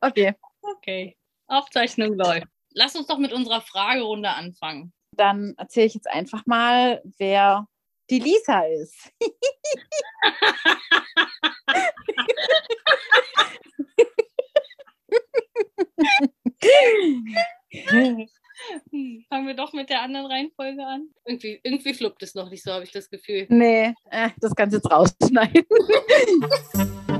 Okay. Okay. Aufzeichnung läuft. Lass uns doch mit unserer Fragerunde anfangen. Dann erzähle ich jetzt einfach mal, wer die Lisa ist. Fangen wir doch mit der anderen Reihenfolge an. Irgendwie, irgendwie fluppt es noch nicht so, habe ich das Gefühl. Nee, äh, das kannst du jetzt rausschneiden.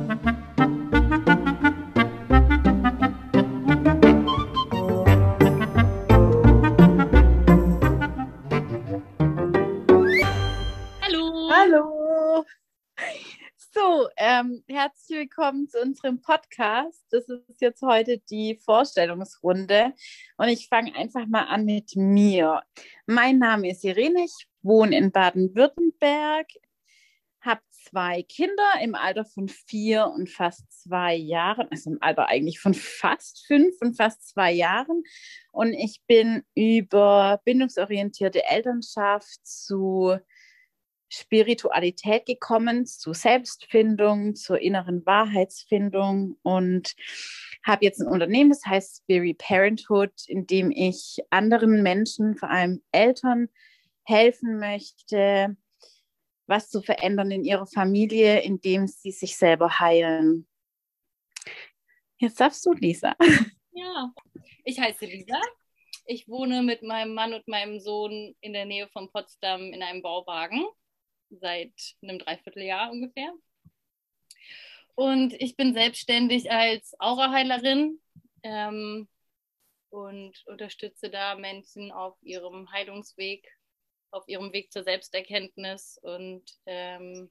ähm, herzlich willkommen zu unserem Podcast. Das ist jetzt heute die Vorstellungsrunde und ich fange einfach mal an mit mir. Mein Name ist Irene, ich wohne in Baden-Württemberg, habe zwei Kinder im Alter von vier und fast zwei Jahren, also im Alter eigentlich von fast fünf und fast zwei Jahren. Und ich bin über bindungsorientierte Elternschaft zu Spiritualität gekommen, zu Selbstfindung, zur inneren Wahrheitsfindung und habe jetzt ein Unternehmen, das heißt Spirit Parenthood, in dem ich anderen Menschen, vor allem Eltern, helfen möchte, was zu verändern in ihrer Familie, indem sie sich selber heilen. Jetzt darfst du, Lisa. Ja, ich heiße Lisa. Ich wohne mit meinem Mann und meinem Sohn in der Nähe von Potsdam in einem Bauwagen seit einem Dreivierteljahr ungefähr. Und ich bin selbstständig als Auraheilerin ähm, und unterstütze da Menschen auf ihrem Heilungsweg, auf ihrem Weg zur Selbsterkenntnis. Und ähm,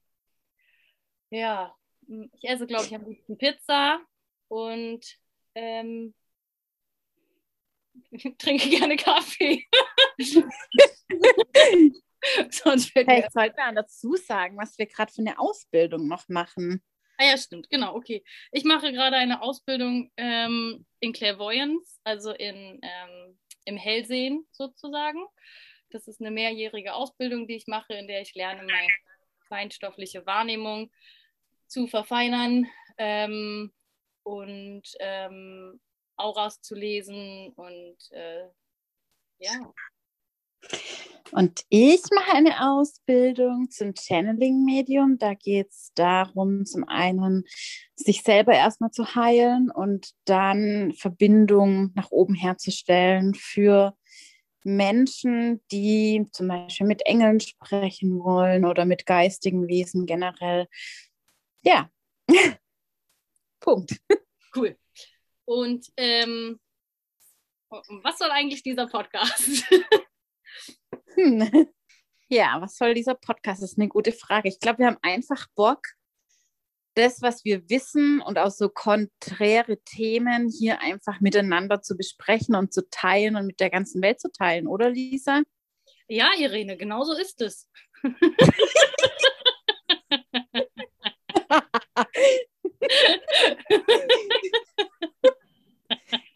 ja, ich esse, glaube ich, am liebsten Pizza und ähm, trinke gerne Kaffee. Sonst Vielleicht sollten wir dazu sagen, was wir gerade für eine Ausbildung noch machen. Ah ja, stimmt, genau, okay. Ich mache gerade eine Ausbildung ähm, in Clairvoyance, also in, ähm, im Hellsehen sozusagen. Das ist eine mehrjährige Ausbildung, die ich mache, in der ich lerne, meine feinstoffliche Wahrnehmung zu verfeinern ähm, und ähm, Auras zu lesen und äh, ja. Und ich mache eine Ausbildung zum Channeling-Medium. Da geht es darum, zum einen sich selber erstmal zu heilen und dann Verbindung nach oben herzustellen für Menschen, die zum Beispiel mit Engeln sprechen wollen oder mit geistigen Wesen generell. Ja, Punkt. Cool. Und ähm, was soll eigentlich dieser Podcast? Hm. Ja, was soll dieser Podcast? Das ist eine gute Frage. Ich glaube, wir haben einfach Bock, das, was wir wissen und auch so konträre Themen hier einfach miteinander zu besprechen und zu teilen und mit der ganzen Welt zu teilen, oder Lisa? Ja, Irene, genau so ist es.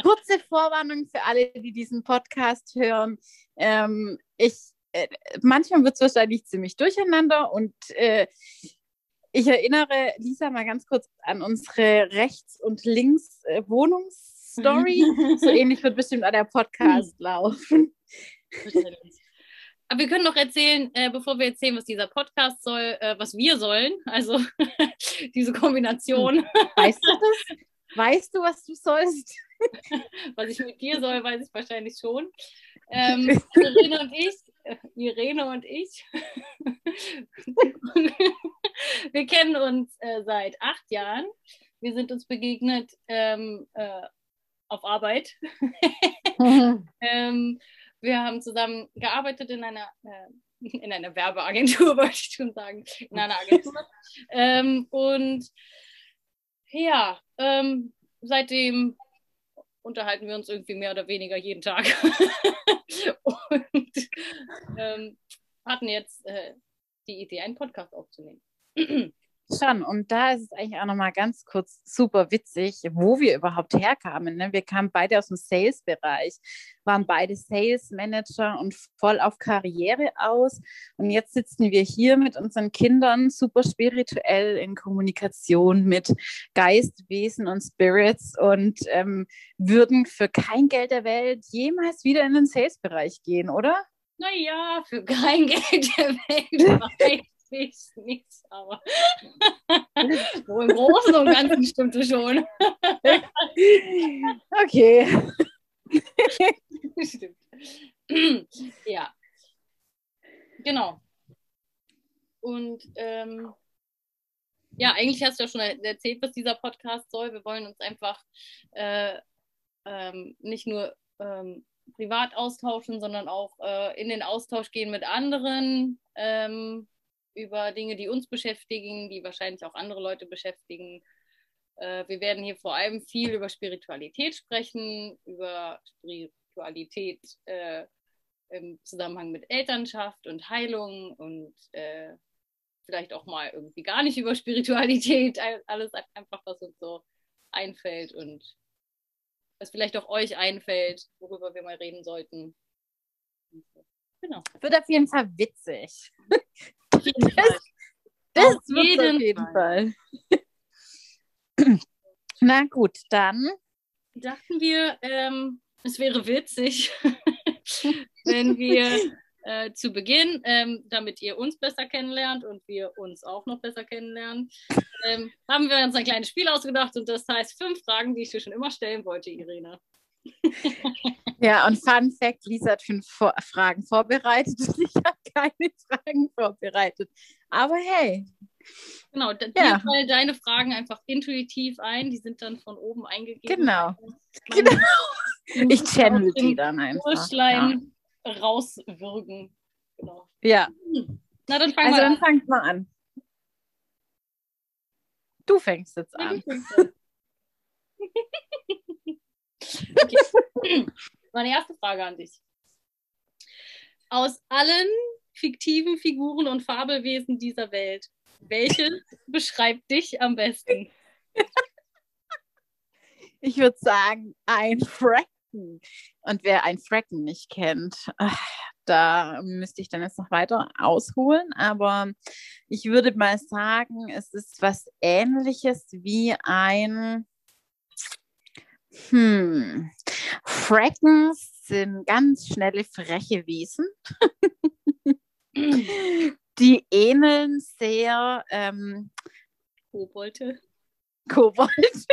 Kurze Vorwarnung für alle, die diesen Podcast hören. Ähm, ich, äh, manchmal wird es wahrscheinlich ziemlich durcheinander und äh, ich erinnere Lisa mal ganz kurz an unsere Rechts- und Links-Wohnungsstory. Äh, so ähnlich wird bestimmt auch der Podcast laufen. Aber wir können doch erzählen, äh, bevor wir erzählen, was dieser Podcast soll, äh, was wir sollen. Also diese Kombination. Weißt du das? Weißt du, was du sollst? was ich mit dir soll, weiß ich wahrscheinlich schon. Ähm, Irene und ich, äh, Irene und ich, wir kennen uns äh, seit acht Jahren. Wir sind uns begegnet ähm, äh, auf Arbeit. ähm, wir haben zusammen gearbeitet in einer, äh, in einer Werbeagentur, wollte ich schon sagen, in einer Agentur. Ähm, und ja, ähm, seitdem unterhalten wir uns irgendwie mehr oder weniger jeden Tag. und ähm, hatten jetzt äh, die Idee, einen Podcast aufzunehmen. Schon, und da ist es eigentlich auch nochmal ganz kurz super witzig, wo wir überhaupt herkamen. Ne? Wir kamen beide aus dem Sales-Bereich, waren beide Sales-Manager und voll auf Karriere aus. Und jetzt sitzen wir hier mit unseren Kindern super spirituell in Kommunikation mit Geist, Wesen und Spirits und ähm, würden für kein Geld der Welt jemals wieder in den Sales-Bereich gehen, oder? Naja, für kein Geld der Welt weiß nicht, aber so im Großen und Ganzen stimmt es schon. okay. Stimmt. ja. Genau. Und ähm, ja, eigentlich hast du ja schon erzählt, was dieser Podcast soll. Wir wollen uns einfach äh, ähm, nicht nur ähm, privat austauschen, sondern auch äh, in den Austausch gehen mit anderen, ähm, über Dinge, die uns beschäftigen, die wahrscheinlich auch andere Leute beschäftigen. Äh, wir werden hier vor allem viel über Spiritualität sprechen, über Spiritualität äh, im Zusammenhang mit Elternschaft und Heilung und äh, vielleicht auch mal irgendwie gar nicht über Spiritualität, alles einfach, was uns so einfällt und was vielleicht auch euch einfällt, worüber wir mal reden sollten. Genau. Wird auf jeden Fall witzig. Auf jeden das, Fall. Das Auf wird jeden auf jeden Fall. Na gut, dann. Dachten wir, ähm, es wäre witzig, wenn wir äh, zu Beginn, ähm, damit ihr uns besser kennenlernt und wir uns auch noch besser kennenlernen, ähm, haben wir uns ein kleines Spiel ausgedacht und das heißt fünf Fragen, die ich dir schon immer stellen wollte, Irene. Ja, und Fun Fact: Lisa hat fünf Vor Fragen vorbereitet und ich habe keine Fragen vorbereitet. Aber hey. Genau, dir Ja. fallen deine Fragen einfach intuitiv ein, die sind dann von oben eingegeben. Genau. Genau. Ich channel die dann einfach. Ja. Rauswürgen. Genau. ja. Na, dann fang Also mal dann an. fangt mal an. Du fängst jetzt an. Okay. Meine erste Frage an dich. Aus allen fiktiven Figuren und Fabelwesen dieser Welt, welches beschreibt dich am besten? Ich würde sagen, ein Fracken. Und wer ein Fracken nicht kennt, da müsste ich dann jetzt noch weiter ausholen. Aber ich würde mal sagen, es ist was Ähnliches wie ein. Hm. Frackens sind ganz schnelle, freche Wesen. Die ähneln sehr ähm, Kobolde. Kobold.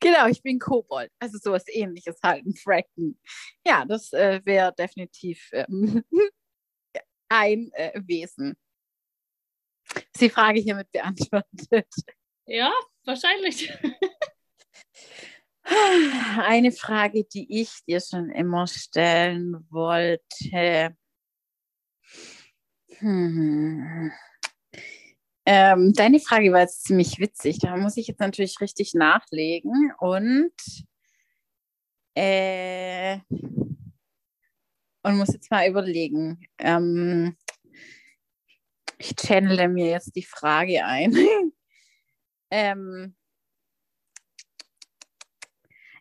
genau, ich bin Kobold. Also sowas ähnliches halt, ein Fracken. Ja, das äh, wäre definitiv ähm, ein äh, Wesen. Ist die Frage hiermit beantwortet. Ja, wahrscheinlich. Eine Frage, die ich dir schon immer stellen wollte. Hm. Ähm, deine Frage war jetzt ziemlich witzig. Da muss ich jetzt natürlich richtig nachlegen und äh, und muss jetzt mal überlegen. Ähm, ich channele mir jetzt die Frage ein. ähm,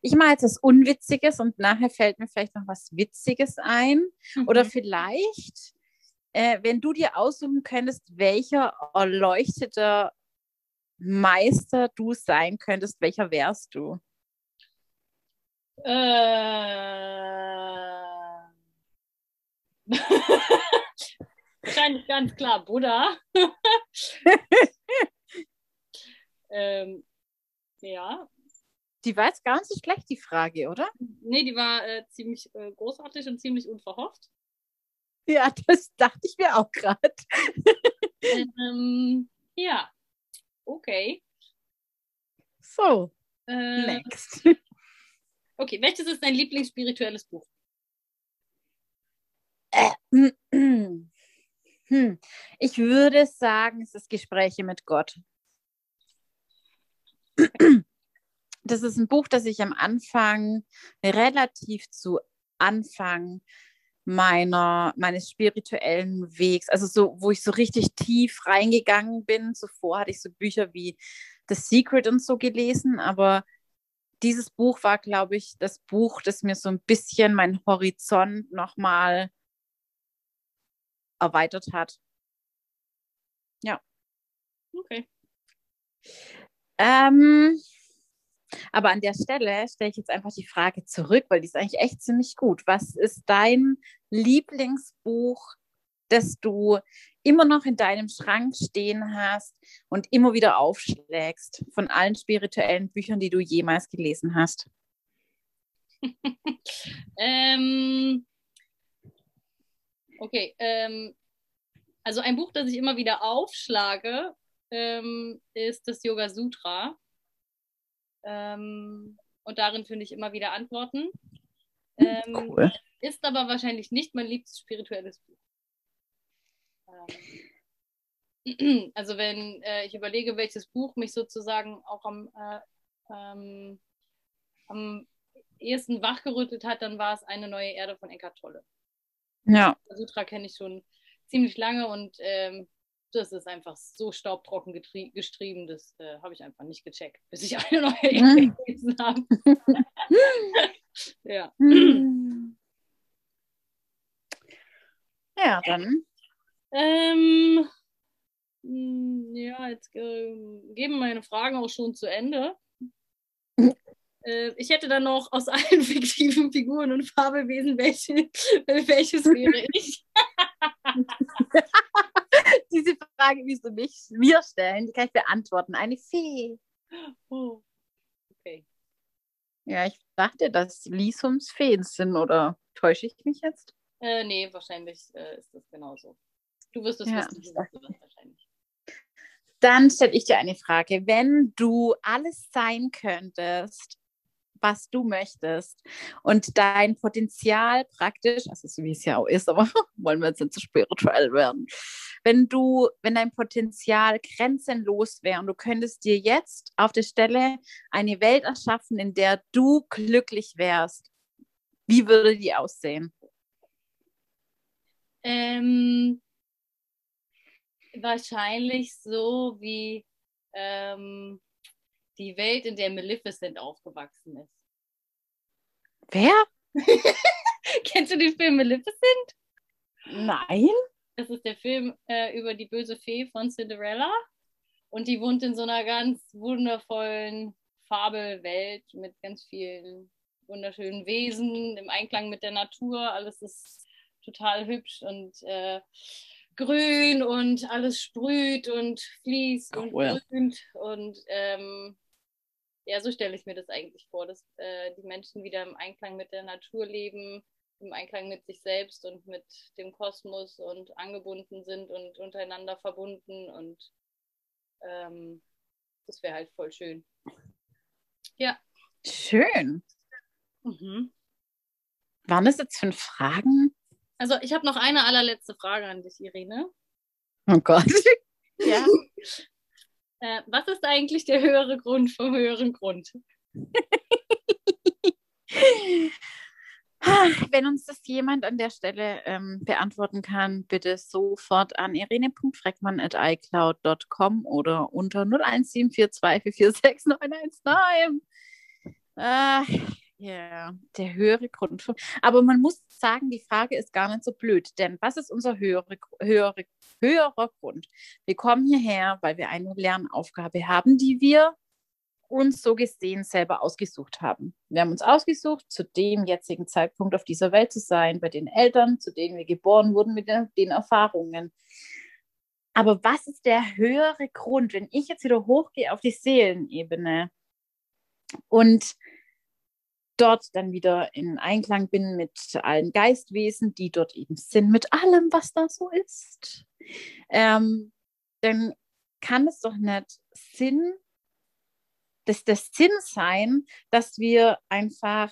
ich mache jetzt was Unwitziges und nachher fällt mir vielleicht noch was Witziges ein. Oder Mhm. vielleicht, äh, wenn du dir aussuchen könntest, welcher erleuchteter Meister du sein könntest, welcher wärst du? Äh... Wahrscheinlich ganz klar Buddha. ähm, ja, Die war jetzt gar nicht so schlecht, die Frage, oder? nee, die war äh, ziemlich äh, großartig und ziemlich unverhofft. Ja, das dachte ich mir auch gerade. ähm, ja, okay. So, Äh, next. okay, welches ist dein Lieblingsspirituelles Buch? Hm. Ich würde sagen, es ist Gespräche mit Gott. Das ist ein Buch, das ich am Anfang, relativ zu Anfang meiner, meines spirituellen Wegs. Also so, wo ich so richtig tief reingegangen bin. Zuvor hatte ich so Bücher wie The Secret und so gelesen, aber dieses Buch war, glaube ich, das Buch, das mir so ein bisschen meinen Horizont nochmal erweitert hat. Ja. Okay. Ähm, aber an der Stelle stelle ich jetzt einfach die Frage zurück, weil die ist eigentlich echt ziemlich gut. Was ist dein Lieblingsbuch, das du immer noch in deinem Schrank stehen hast und immer wieder aufschlägst von allen spirituellen Büchern, die du jemals gelesen hast? ähm, okay, ähm, also ein Buch, das ich immer wieder aufschlage, ähm, ist das Yoga Sutra. Ähm, und darin finde ich immer wieder Antworten. Ähm, cool. Ist aber wahrscheinlich nicht mein liebstes spirituelles Buch. Ähm, also wenn äh, ich überlege, welches Buch mich sozusagen auch am, äh, ähm, am ehesten wachgerüttelt hat, dann war es Eine neue Erde von Eckhart Tolle. Ja. Das Sutra kenne ich schon ziemlich lange und ähm, das ist einfach so staubtrocken geschrieben, das äh, habe ich einfach nicht gecheckt, bis ich eine neue mhm. gelesen habe. ja. Ja, dann. Ähm, hm, ja, jetzt äh, geben meine Fragen auch schon zu Ende. Äh, ich hätte dann noch aus allen fiktiven Figuren und Fabelwesen, welche, welches wäre ich? Diese Frage, wie du mich mir stellen, die kann ich beantworten. Eine Fee. Oh. Okay. Ja, ich dachte, dass Lisums Feen sind, oder täusche ich mich jetzt? Äh, nee, wahrscheinlich äh, ist das genauso. Du wirst es ja, wissen, du wirst es wahrscheinlich. Dann stelle ich dir eine Frage. Wenn du alles sein könntest, was du möchtest und dein Potenzial praktisch, also so wie es ja auch ist, aber wollen wir jetzt nicht zu spirituell werden, wenn du, wenn dein Potenzial grenzenlos wäre und du könntest dir jetzt auf der Stelle eine Welt erschaffen, in der du glücklich wärst, wie würde die aussehen? Ähm, wahrscheinlich so wie ähm, die Welt, in der Maleficent aufgewachsen ist. Wer? Kennst du den Film Maleficent? Nein. Das ist der Film äh, über die böse Fee von Cinderella. Und die wohnt in so einer ganz wundervollen Fabelwelt mit ganz vielen wunderschönen Wesen im Einklang mit der Natur. Alles ist total hübsch und äh, grün und alles sprüht und fließt und cool. grünt. Und ähm, ja, so stelle ich mir das eigentlich vor, dass äh, die Menschen wieder im Einklang mit der Natur leben, im Einklang mit sich selbst und mit dem Kosmos und angebunden sind und untereinander verbunden und ähm, das wäre halt voll schön. Ja. Schön. Mhm. Waren das jetzt fünf Fragen? Also ich habe noch eine allerletzte Frage an dich, Irene. Oh Gott. Ja. äh, was ist eigentlich der höhere Grund vom höheren Grund? Wenn uns das jemand an der Stelle ähm, beantworten kann, bitte sofort an irene.freckmann.icloud.com oder unter 01742446919. Äh, ja, der höhere Grund. Aber man muss sagen, die Frage ist gar nicht so blöd, denn was ist unser höhere, höhere, höherer Grund? Wir kommen hierher, weil wir eine Lernaufgabe haben, die wir uns so gesehen selber ausgesucht haben. Wir haben uns ausgesucht, zu dem jetzigen Zeitpunkt auf dieser Welt zu sein, bei den Eltern, zu denen wir geboren wurden, mit den, Erfahrungen. Aber was ist der höhere Grund, wenn ich jetzt wieder hochgehe auf die Seelenebene und dort dann wieder in Einklang bin mit allen Geistwesen, die dort eben sind, mit allem, was da so ist, ähm, dann kann es doch nicht Sinn, dass der Sinn sein, dass wir einfach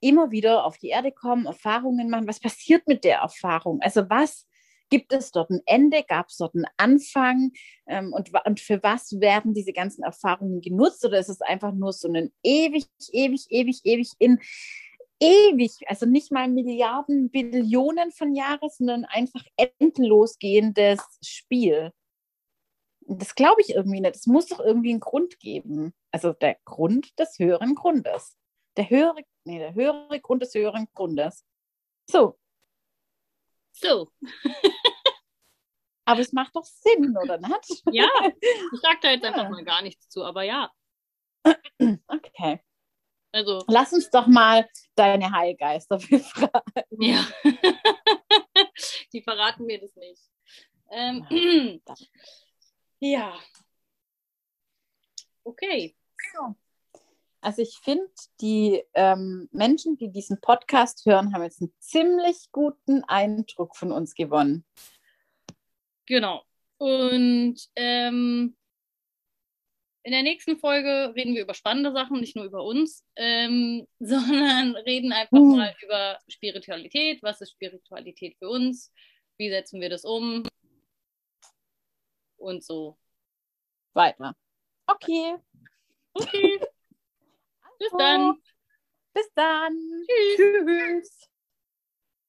immer wieder auf die Erde kommen, Erfahrungen machen. Was passiert mit der Erfahrung? Also was Gibt es dort ein Ende? Gab es dort einen Anfang? Ähm, und, und für was werden diese ganzen Erfahrungen genutzt? Oder ist es einfach nur so ein ewig, ewig, ewig, ewig in ewig, also nicht mal Milliarden, Billionen von Jahren, sondern einfach endlos gehendes Spiel. Das glaube ich irgendwie nicht. Es muss doch irgendwie einen Grund geben. Also der Grund des höheren Grundes. Der höhere, nee, der höhere Grund des höheren Grundes. So. So. Aber es macht doch Sinn, oder nicht? Ja, ich sage da jetzt einfach mal gar nichts zu, aber ja. Okay. Also, Lass uns doch mal deine Heilgeister befragen. ja. Die verraten mir das nicht. Ähm, ja. Okay. So. Also ich finde, die ähm, Menschen, die diesen Podcast hören, haben jetzt einen ziemlich guten Eindruck von uns gewonnen. Genau. Und ähm, in der nächsten Folge reden wir über spannende Sachen, nicht nur über uns, ähm, sondern reden einfach Uh. mal über Spiritualität. Was ist Spiritualität für uns? Wie setzen wir das um? Und so. Weiter. Okay. Okay. Bis dann. Bis dann. Tschüss. Tschüss.